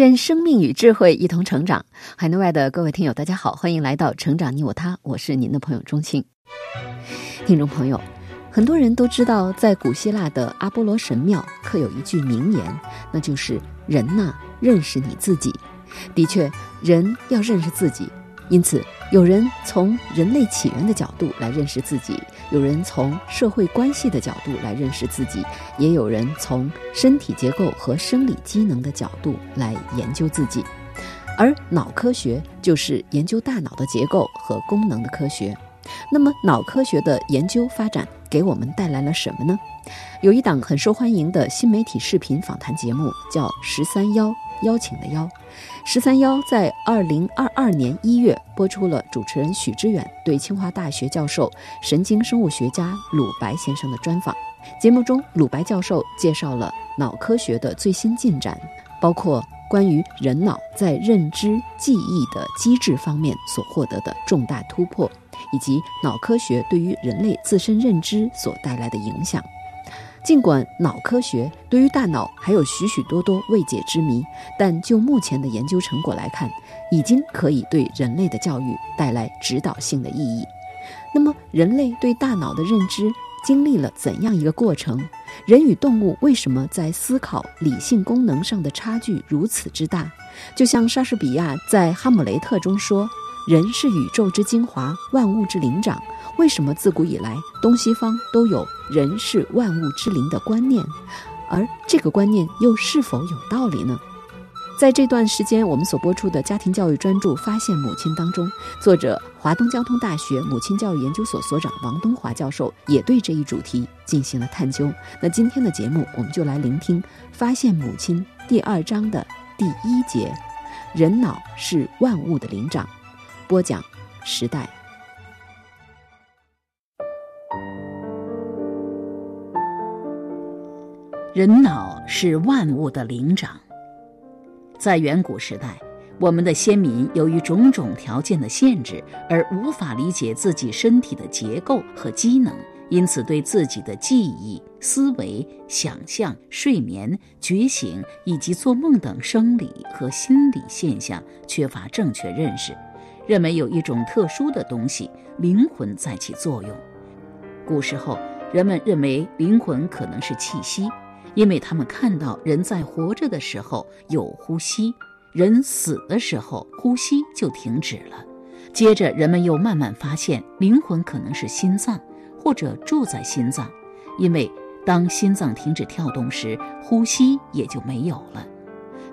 愿生命与智慧一同成长。海内外的各位听友，大家好，欢迎来到《成长你我他》，我是您的朋友钟青。听众朋友，很多人都知道，在古希腊的阿波罗神庙刻有一句名言，那就是“人呐，认识你自己”。的确，人要认识自己。因此，有人从人类起源的角度来认识自己，有人从社会关系的角度来认识自己，也有人从身体结构和生理机能的角度来研究自己。而脑科学就是研究大脑的结构和功能的科学。那么，脑科学的研究发展给我们带来了什么呢？有一档很受欢迎的新媒体视频访谈节目，叫“十三幺”，邀请的邀。十三邀在二零二二年一月播出了主持人许知远对清华大学教授、神经生物学家鲁白先生的专访。节目中，鲁白教授介绍了脑科学的最新进展，包括关于人脑在认知、记忆的机制方面所获得的重大突破，以及脑科学对于人类自身认知所带来的影响。尽管脑科学对于大脑还有许许多多未解之谜，但就目前的研究成果来看，已经可以对人类的教育带来指导性的意义。那么，人类对大脑的认知经历了怎样一个过程？人与动物为什么在思考、理性功能上的差距如此之大？就像莎士比亚在《哈姆雷特》中说。人是宇宙之精华，万物之灵长。为什么自古以来东西方都有人是万物之灵的观念？而这个观念又是否有道理呢？在这段时间，我们所播出的家庭教育专注《发现母亲》当中，作者华东交通大学母亲教育研究所所长王东华教授也对这一主题进行了探究。那今天的节目，我们就来聆听《发现母亲》第二章的第一节：人脑是万物的灵长。播讲时代，人脑是万物的灵长。在远古时代，我们的先民由于种种条件的限制，而无法理解自己身体的结构和机能，因此对自己的记忆、思维、想象、睡眠、觉醒以及做梦等生理和心理现象缺乏正确认识。认为有一种特殊的东西——灵魂在起作用。古时候，人们认为灵魂可能是气息，因为他们看到人在活着的时候有呼吸，人死的时候呼吸就停止了。接着，人们又慢慢发现灵魂可能是心脏，或者住在心脏，因为当心脏停止跳动时，呼吸也就没有了。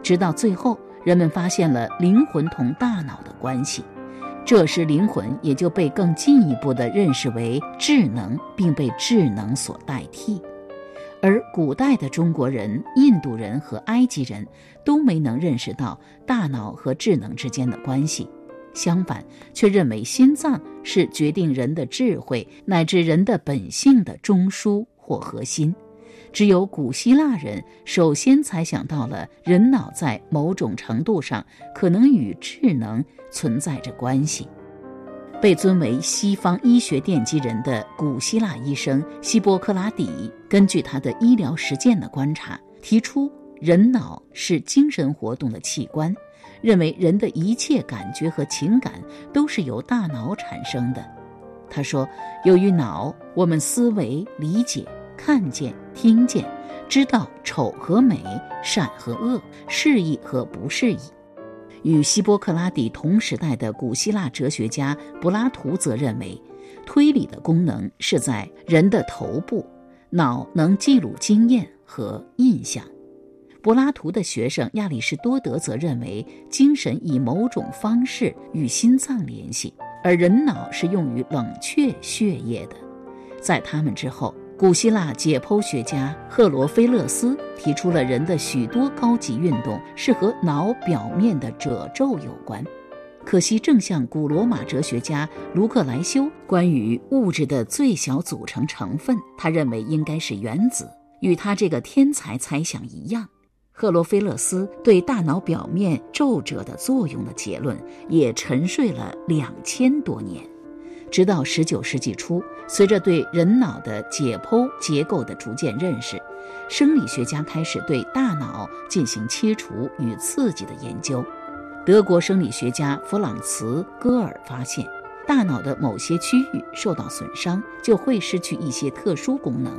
直到最后，人们发现了灵魂同大脑的关系。这时，灵魂也就被更进一步地认识为智能，并被智能所代替。而古代的中国人、印度人和埃及人都没能认识到大脑和智能之间的关系，相反，却认为心脏是决定人的智慧乃至人的本性的中枢或核心。只有古希腊人首先才想到了人脑在某种程度上可能与智能存在着关系。被尊为西方医学奠基人的古希腊医生希波克拉底，根据他的医疗实践的观察，提出人脑是精神活动的器官，认为人的一切感觉和情感都是由大脑产生的。他说：“由于脑，我们思维、理解。”看见、听见、知道丑和美、善和恶、适宜和不适宜。与希波克拉底同时代的古希腊哲学家柏拉图则认为，推理的功能是在人的头部，脑能记录经验和印象。柏拉图的学生亚里士多德则认为，精神以某种方式与心脏联系，而人脑是用于冷却血液的。在他们之后。古希腊解剖学家赫罗菲勒斯提出了人的许多高级运动是和脑表面的褶皱有关。可惜，正像古罗马哲学家卢克莱修关于物质的最小组成成分，他认为应该是原子。与他这个天才猜想一样，赫罗菲勒斯对大脑表面皱褶的作用的结论也沉睡了两千多年。直到十九世纪初，随着对人脑的解剖结构的逐渐认识，生理学家开始对大脑进行切除与刺激的研究。德国生理学家弗朗茨·戈尔发现，大脑的某些区域受到损伤，就会失去一些特殊功能。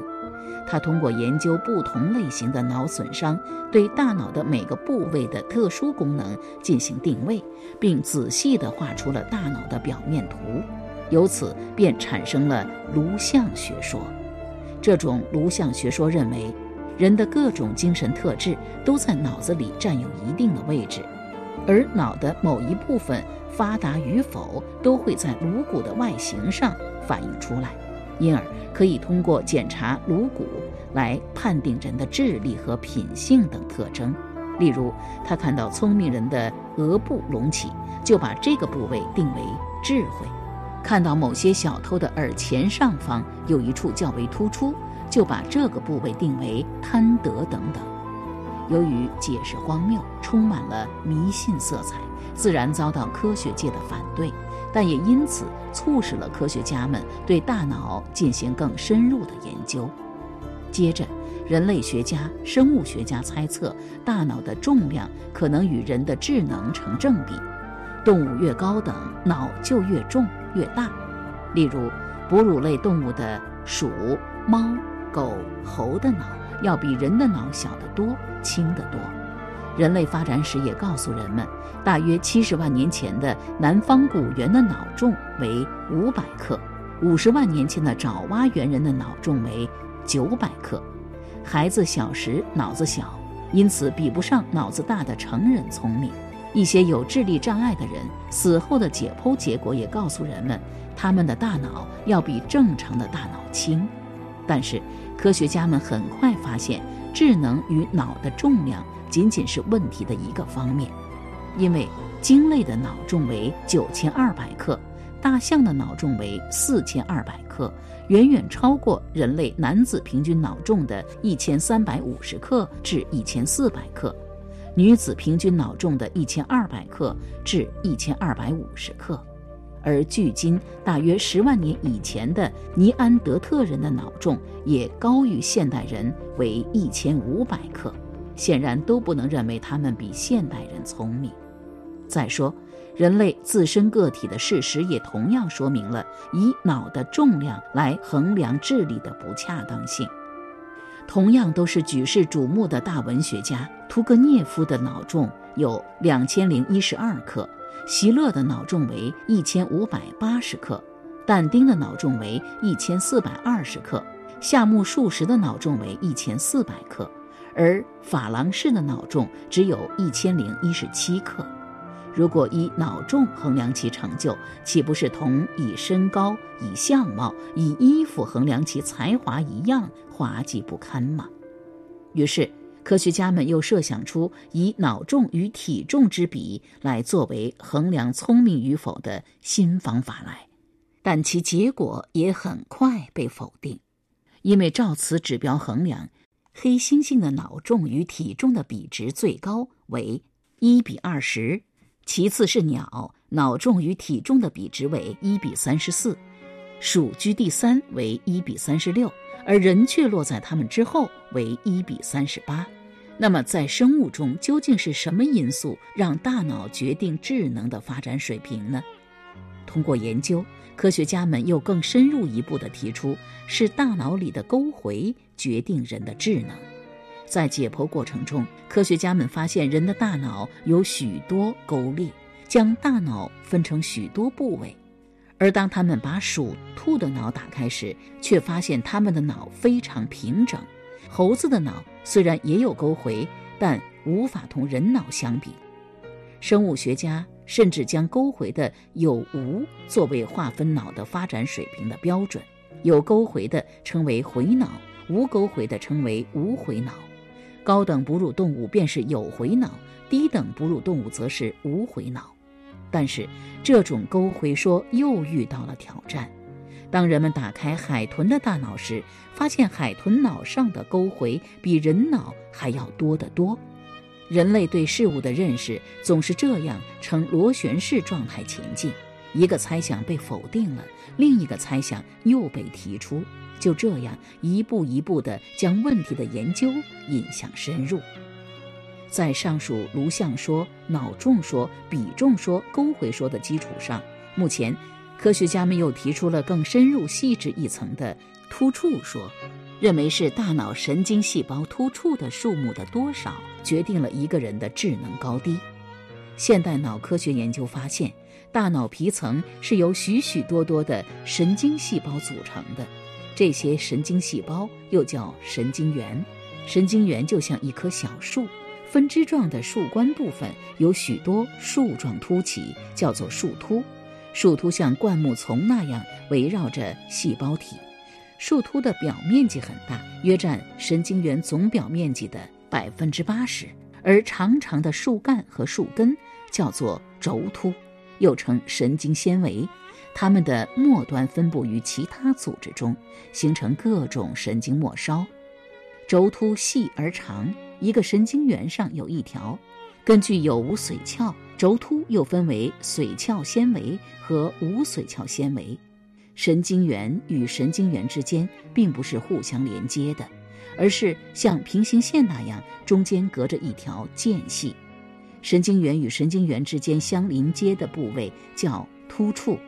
他通过研究不同类型的脑损伤，对大脑的每个部位的特殊功能进行定位，并仔细地画出了大脑的表面图。由此便产生了颅相学说。这种颅相学说认为，人的各种精神特质都在脑子里占有一定的位置，而脑的某一部分发达与否都会在颅骨的外形上反映出来，因而可以通过检查颅骨来判定人的智力和品性等特征。例如，他看到聪明人的额部隆起，就把这个部位定为智慧。看到某些小偷的耳前上方有一处较为突出，就把这个部位定为贪得等等。由于解释荒谬，充满了迷信色彩，自然遭到科学界的反对，但也因此促使了科学家们对大脑进行更深入的研究。接着，人类学家、生物学家猜测，大脑的重量可能与人的智能成正比。动物越高等，脑就越重越大。例如，哺乳类动物的鼠、猫、狗、猴的脑要比人的脑小得多、轻得多。人类发展史也告诉人们，大约七十万年前的南方古猿的脑重为五百克，五十万年前的爪哇猿人的脑重为九百克。孩子小时脑子小，因此比不上脑子大的成人聪明。一些有智力障碍的人死后的解剖结果也告诉人们，他们的大脑要比正常的大脑轻。但是，科学家们很快发现，智能与脑的重量仅仅是问题的一个方面，因为鲸类的脑重为九千二百克，大象的脑重为四千二百克，远远超过人类男子平均脑重的一千三百五十克至一千四百克。女子平均脑重的一千二百克至一千二百五十克，而距今大约十万年以前的尼安德特人的脑重也高于现代人为一千五百克，显然都不能认为他们比现代人聪明。再说，人类自身个体的事实也同样说明了以脑的重量来衡量智力的不恰当性。同样都是举世瞩目的大文学家，屠格涅夫的脑重有两千零一十二克，席勒的脑重为一千五百八十克，但丁的脑重为一千四百二十克，夏目漱石的脑重为一千四百克，而法郎士的脑重只有一千零一十七克。如果以脑重衡量其成就，岂不是同以身高、以相貌、以衣服衡量其才华一样滑稽不堪吗？于是，科学家们又设想出以脑重与体重之比来作为衡量聪明与否的新方法来，但其结果也很快被否定，因为照此指标衡量，黑猩猩的脑重与体重的比值最高为一比二十。其次是鸟，脑重与体重的比值为一比三十四，鼠居第三为一比三十六，而人却落在它们之后为一比三十八。那么，在生物中究竟是什么因素让大脑决定智能的发展水平呢？通过研究，科学家们又更深入一步地提出，是大脑里的沟回决定人的智能。在解剖过程中，科学家们发现人的大脑有许多沟裂，将大脑分成许多部位。而当他们把鼠、兔的脑打开时，却发现它们的脑非常平整。猴子的脑虽然也有沟回，但无法同人脑相比。生物学家甚至将沟回的有无作为划分脑的发展水平的标准。有沟回的称为回脑，无沟回的称为无回脑。高等哺乳动物便是有回脑，低等哺乳动物则是无回脑。但是，这种沟回说又遇到了挑战。当人们打开海豚的大脑时，发现海豚脑上的沟回比人脑还要多得多。人类对事物的认识总是这样呈螺旋式状态前进：一个猜想被否定了，另一个猜想又被提出，就这样一步一步地将问题的研究引向深入。在上述颅相说、脑重说、比重说、沟回说的基础上，目前。科学家们又提出了更深入细致一层的突触说，认为是大脑神经细胞突触的数目的多少决定了一个人的智能高低。现代脑科学研究发现，大脑皮层是由许许多多的神经细胞组成的，这些神经细胞又叫神经元。神经元就像一棵小树，分支状的树冠部分有许多树状突起，叫做树突。树突像灌木丛那样围绕着细胞体，树突的表面积很大，约占神经元总表面积的百分之八十。而长长的树干和树根叫做轴突，又称神经纤维，它们的末端分布于其他组织中，形成各种神经末梢。轴突细而长，一个神经元上有一条。根据有无髓鞘。轴突又分为髓鞘纤维和无髓鞘纤维，神经元与神经元之间并不是互相连接的，而是像平行线那样中间隔着一条间隙。神经元与神经元之间相连接的部位叫突触。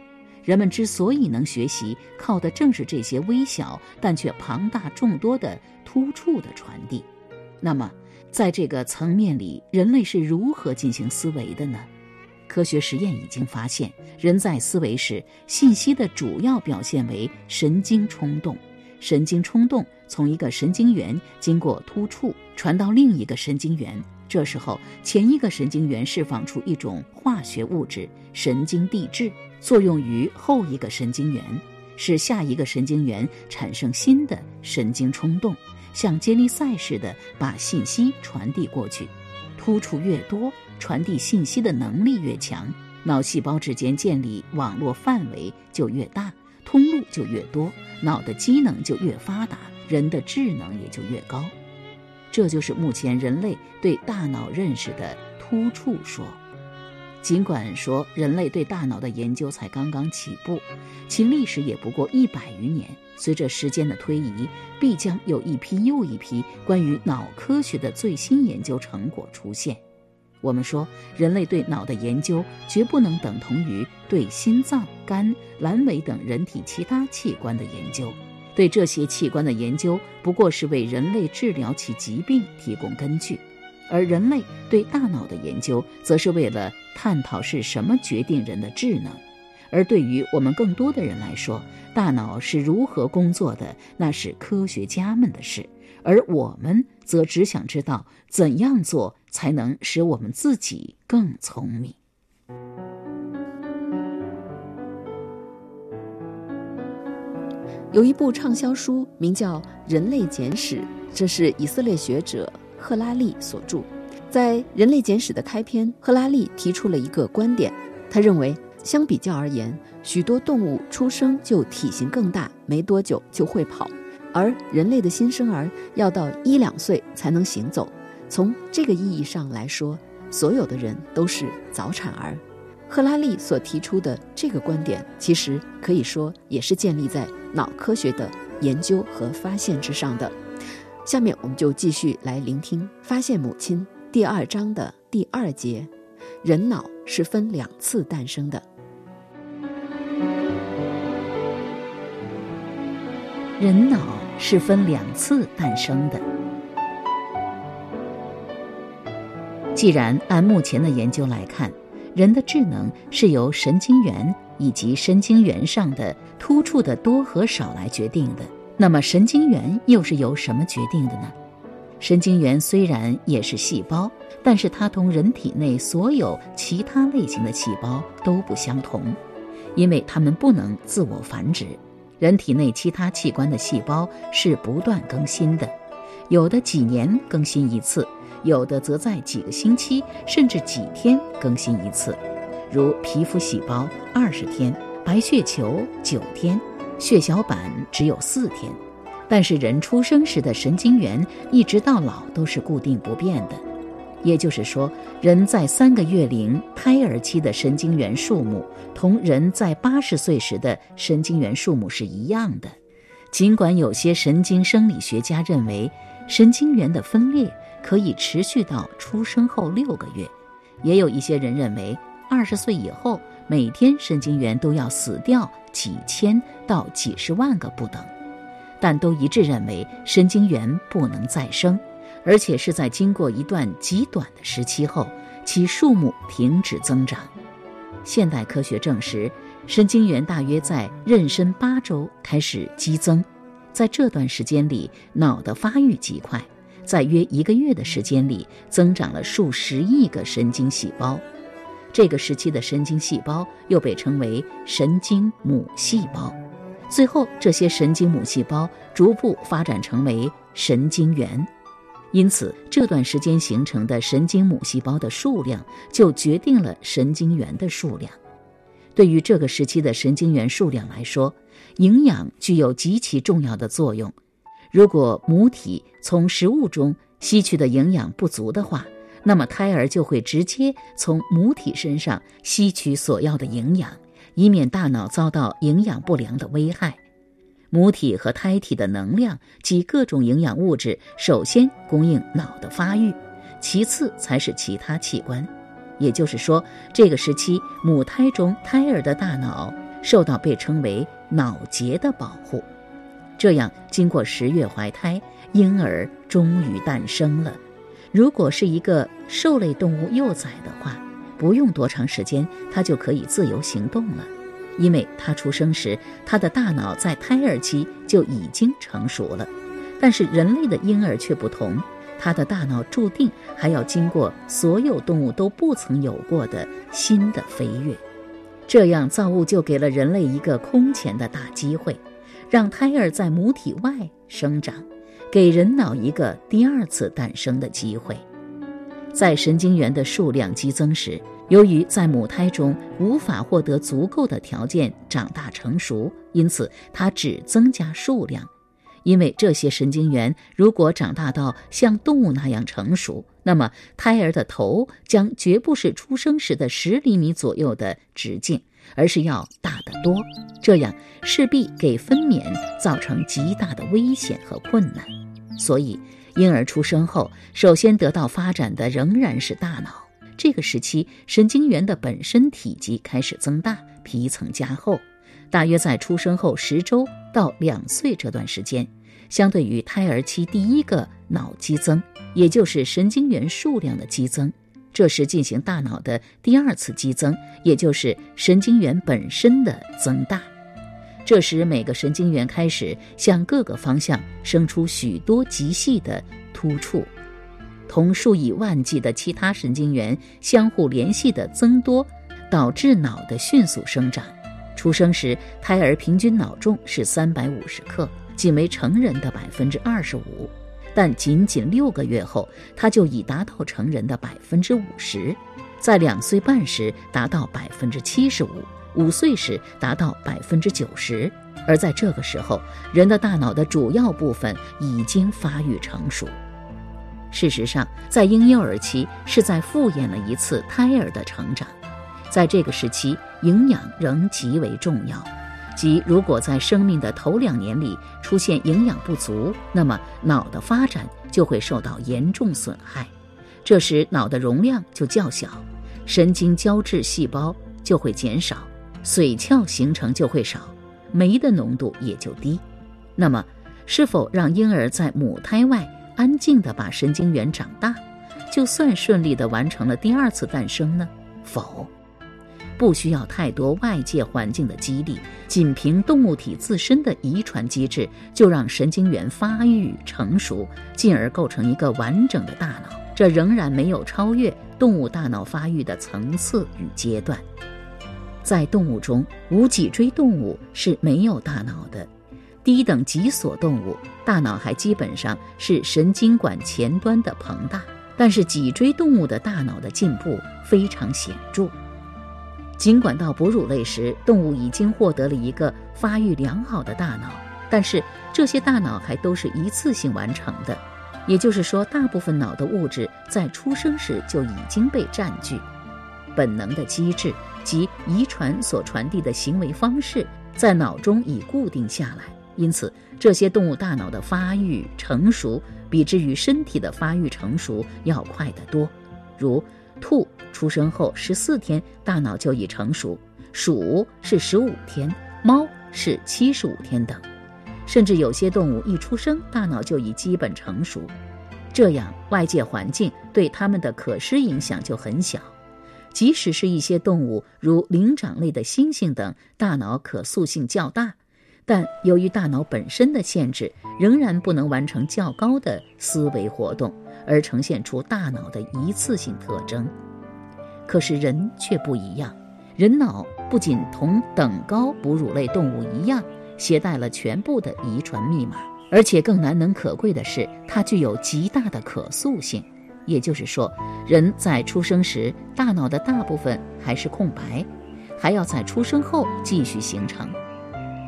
人们之所以能学习，靠的正是这些微小但却庞大众多的突触的传递。那么。在这个层面里，人类是如何进行思维的呢？科学实验已经发现，人在思维时，信息的主要表现为神经冲动。神经冲动从一个神经元经过突触传到另一个神经元，这时候前一个神经元释放出一种化学物质——神经递质，作用于后一个神经元，使下一个神经元产生新的神经冲动。像接力赛似的把信息传递过去，突触越多，传递信息的能力越强，脑细胞之间建立网络范围就越大，通路就越多，脑的机能就越发达，人的智能也就越高。这就是目前人类对大脑认识的突触说。尽管说人类对大脑的研究才刚刚起步，其历史也不过一百余年。随着时间的推移，必将有一批又一批关于脑科学的最新研究成果出现。我们说，人类对脑的研究绝不能等同于对心脏、肝、阑尾等人体其他器官的研究。对这些器官的研究，不过是为人类治疗其疾病提供根据。而人类对大脑的研究，则是为了探讨是什么决定人的智能。而对于我们更多的人来说，大脑是如何工作的，那是科学家们的事，而我们则只想知道怎样做才能使我们自己更聪明。有一部畅销书，名叫《人类简史》，这是以色列学者。赫拉利所著，在《人类简史》的开篇，赫拉利提出了一个观点。他认为，相比较而言，许多动物出生就体型更大，没多久就会跑，而人类的新生儿要到一两岁才能行走。从这个意义上来说，所有的人都是早产儿。赫拉利所提出的这个观点，其实可以说也是建立在脑科学的研究和发现之上的。下面我们就继续来聆听《发现母亲》第二章的第二节：人脑是分两次诞生的。人脑是分两次诞生的。既然按目前的研究来看，人的智能是由神经元以及神经元上的突触的多和少来决定的。那么神经元又是由什么决定的呢？神经元虽然也是细胞，但是它同人体内所有其他类型的细胞都不相同，因为它们不能自我繁殖。人体内其他器官的细胞是不断更新的，有的几年更新一次，有的则在几个星期甚至几天更新一次。如皮肤细胞二十天，白血球九天，血小板只有四天。但是人出生时的神经元一直到老都是固定不变的，也就是说，人在三个月龄胎儿期的神经元数目同人在八十岁时的神经元数目是一样的。尽管有些神经生理学家认为神经元的分裂可以持续到出生后六个月，也有一些人认为二十岁以后每天神经元都要死掉几千到几十万个不等。但都一致认为神经元不能再生，而且是在经过一段极短的时期后，其数目停止增长。现代科学证实，神经元大约在妊娠八周开始激增，在这段时间里，脑的发育极快，在约一个月的时间里，增长了数十亿个神经细胞。这个时期的神经细胞又被称为神经母细胞。最后，这些神经母细胞逐步发展成为神经元，因此这段时间形成的神经母细胞的数量就决定了神经元的数量。对于这个时期的神经元数量来说，营养具有极其重要的作用。如果母体从食物中吸取的营养不足的话，那么胎儿就会直接从母体身上吸取所要的营养。以免大脑遭到营养不良的危害，母体和胎体的能量及各种营养物质首先供应脑的发育，其次才是其他器官。也就是说，这个时期母胎中胎儿的大脑受到被称为脑结的保护。这样，经过十月怀胎，婴儿终于诞生了。如果是一个兽类动物幼崽的话。不用多长时间，它就可以自由行动了，因为它出生时，它的大脑在胎儿期就已经成熟了。但是人类的婴儿却不同，他的大脑注定还要经过所有动物都不曾有过的新的飞跃。这样，造物就给了人类一个空前的大机会，让胎儿在母体外生长，给人脑一个第二次诞生的机会。在神经元的数量激增时，由于在母胎中无法获得足够的条件长大成熟，因此它只增加数量。因为这些神经元如果长大到像动物那样成熟，那么胎儿的头将绝不是出生时的十厘米左右的直径，而是要大得多。这样势必给分娩造成极大的危险和困难。所以。婴儿出生后，首先得到发展的仍然是大脑。这个时期，神经元的本身体积开始增大，皮层加厚。大约在出生后十周到两岁这段时间，相对于胎儿期第一个脑激增，也就是神经元数量的激增，这时进行大脑的第二次激增，也就是神经元本身的增大。这时，每个神经元开始向各个方向生出许多极细的突触，同数以万计的其他神经元相互联系的增多，导致脑的迅速生长。出生时，胎儿平均脑重是三百五十克，仅为成人的百分之二十五，但仅仅六个月后，他就已达到成人的百分之五十，在两岁半时达到百分之七十五。五岁时达到百分之九十，而在这个时候，人的大脑的主要部分已经发育成熟。事实上，在婴幼儿期是在复演了一次胎儿的成长，在这个时期，营养仍极为重要。即如果在生命的头两年里出现营养不足，那么脑的发展就会受到严重损害，这时脑的容量就较小，神经胶质细胞就会减少。髓鞘形成就会少，酶的浓度也就低。那么，是否让婴儿在母胎外安静地把神经元长大，就算顺利地完成了第二次诞生呢？否，不需要太多外界环境的激励，仅凭动物体自身的遗传机制，就让神经元发育成熟，进而构成一个完整的大脑。这仍然没有超越动物大脑发育的层次与阶段。在动物中，无脊椎动物是没有大脑的。低等脊索动物大脑还基本上是神经管前端的膨大，但是脊椎动物的大脑的进步非常显著。尽管到哺乳类时，动物已经获得了一个发育良好的大脑，但是这些大脑还都是一次性完成的，也就是说，大部分脑的物质在出生时就已经被占据。本能的机制及遗传所传递的行为方式在脑中已固定下来。因此，这些动物大脑的发育成熟，比之于身体的发育成熟要快得多。如兔出生后十四天，大脑就已成熟；鼠是十五天，猫是七十五天等。甚至有些动物一出生，大脑就已基本成熟。这样，外界环境对它们的可施影响就很小。即使是一些动物，如灵长类的猩猩等，大脑可塑性较大。但由于大脑本身的限制，仍然不能完成较高的思维活动，而呈现出大脑的一次性特征。可是人却不一样，人脑不仅同等高哺乳类动物一样，携带了全部的遗传密码，而且更难能可贵的是，它具有极大的可塑性。也就是说，人在出生时大脑的大部分还是空白，还要在出生后继续形成。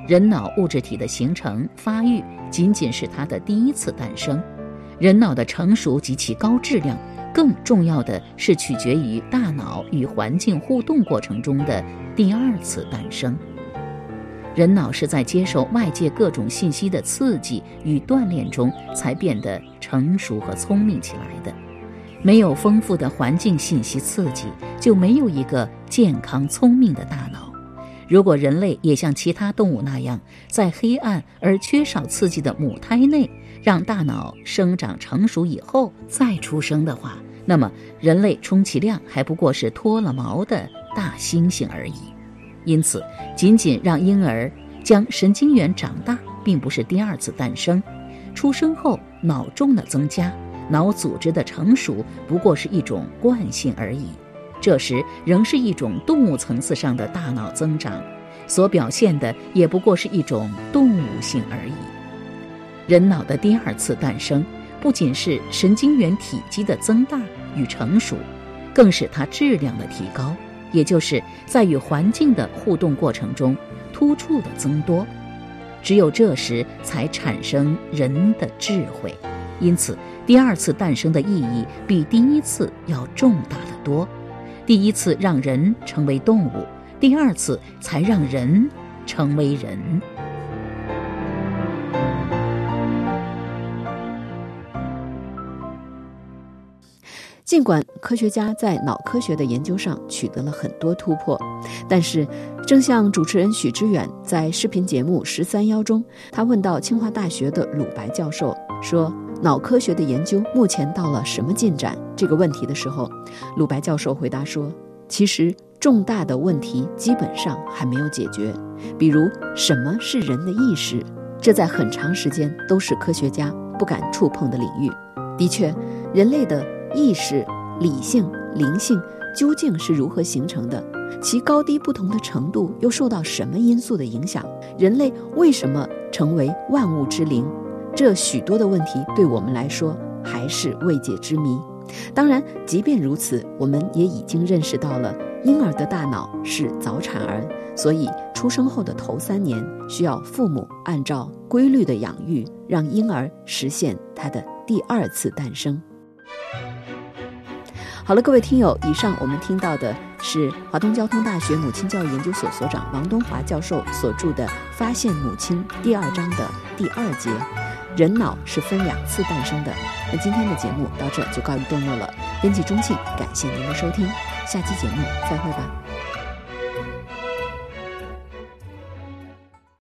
人脑物质体的形成发育仅仅是它的第一次诞生，人脑的成熟及其高质量，更重要的是取决于大脑与环境互动过程中的第二次诞生。人脑是在接受外界各种信息的刺激与锻炼中才变得成熟和聪明起来的，没有丰富的环境信息刺激，就没有一个健康聪明的大脑。如果人类也像其他动物那样，在黑暗而缺少刺激的母胎内，让大脑生长成熟以后再出生的话，那么人类充其量还不过是脱了毛的大猩猩而已。因此，仅仅让婴儿将神经元长大，并不是第二次诞生。出生后脑重的增加，脑组织的成熟，不过是一种惯性而已。这时仍是一种动物层次上的大脑增长，所表现的也不过是一种动物性而已。人脑的第二次诞生，不仅是神经元体积的增大与成熟，更是它质量的提高，也就是在与环境的互动过程中突触的增多。只有这时才产生人的智慧。因此，第二次诞生的意义比第一次要重大的多。第一次让人成为动物，第二次才让人成为人。尽管科学家在脑科学的研究上取得了很多突破，但是，正像主持人许知远在视频节目《十三幺》中，他问到清华大学的鲁白教授说。脑科学的研究目前到了什么进展？这个问题的时候，鲁白教授回答说：“其实重大的问题基本上还没有解决，比如什么是人的意识，这在很长时间都是科学家不敢触碰的领域。的确，人类的意识、理性、灵性究竟是如何形成的？其高低不同的程度又受到什么因素的影响？人类为什么成为万物之灵？”这许多的问题对我们来说还是未解之谜。当然，即便如此，我们也已经认识到了婴儿的大脑是早产儿，所以出生后的头三年需要父母按照规律的养育，让婴儿实现他的第二次诞生。好了，各位听友，以上我们听到的是华东交通大学母亲教育研究所所长王东华教授所著的《发现母亲》第二章的第二节。人脑是分两次诞生的。那今天的节目到这就告一段落了。编辑钟庆，感谢您的收听，下期节目再会吧。